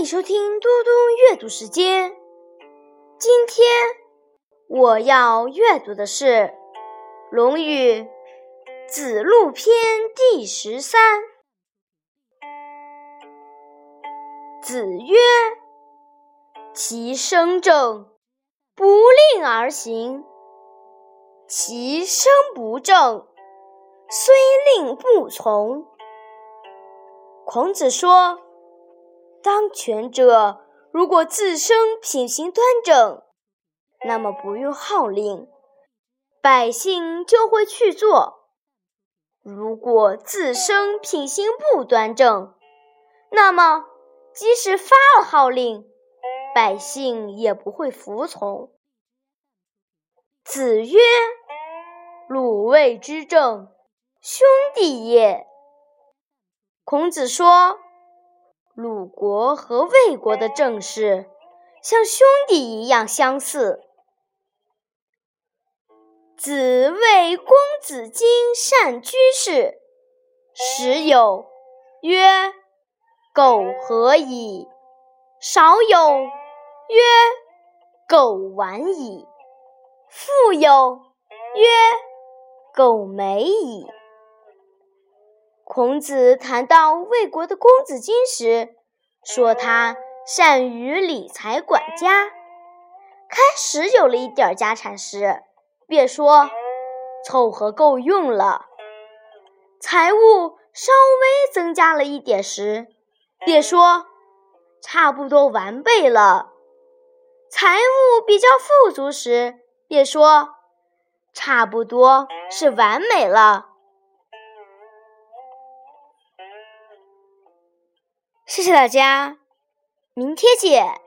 迎收听嘟嘟阅读时间。今天我要阅读的是《论语·子路篇》第十三。子曰：“其身正，不令而行；其身不正，虽令不从。”孔子说。当权者如果自身品行端正，那么不用号令，百姓就会去做；如果自身品行不端正，那么即使发了号令，百姓也不会服从。子曰：“鲁卫之政，兄弟也。”孔子说。鲁国和魏国的政事像兄弟一样相似。子谓公子荆善居士，时有曰：“苟何矣。”少有曰：“苟完矣。”复有曰：“苟美矣。”孔子谈到魏国的公子荆时，说他善于理财管家。开始有了一点家产时，便说凑合够用了；财务稍微增加了一点时，便说差不多完备了；财务比较富足时，便说差不多是完美了。谢谢大家，明天见。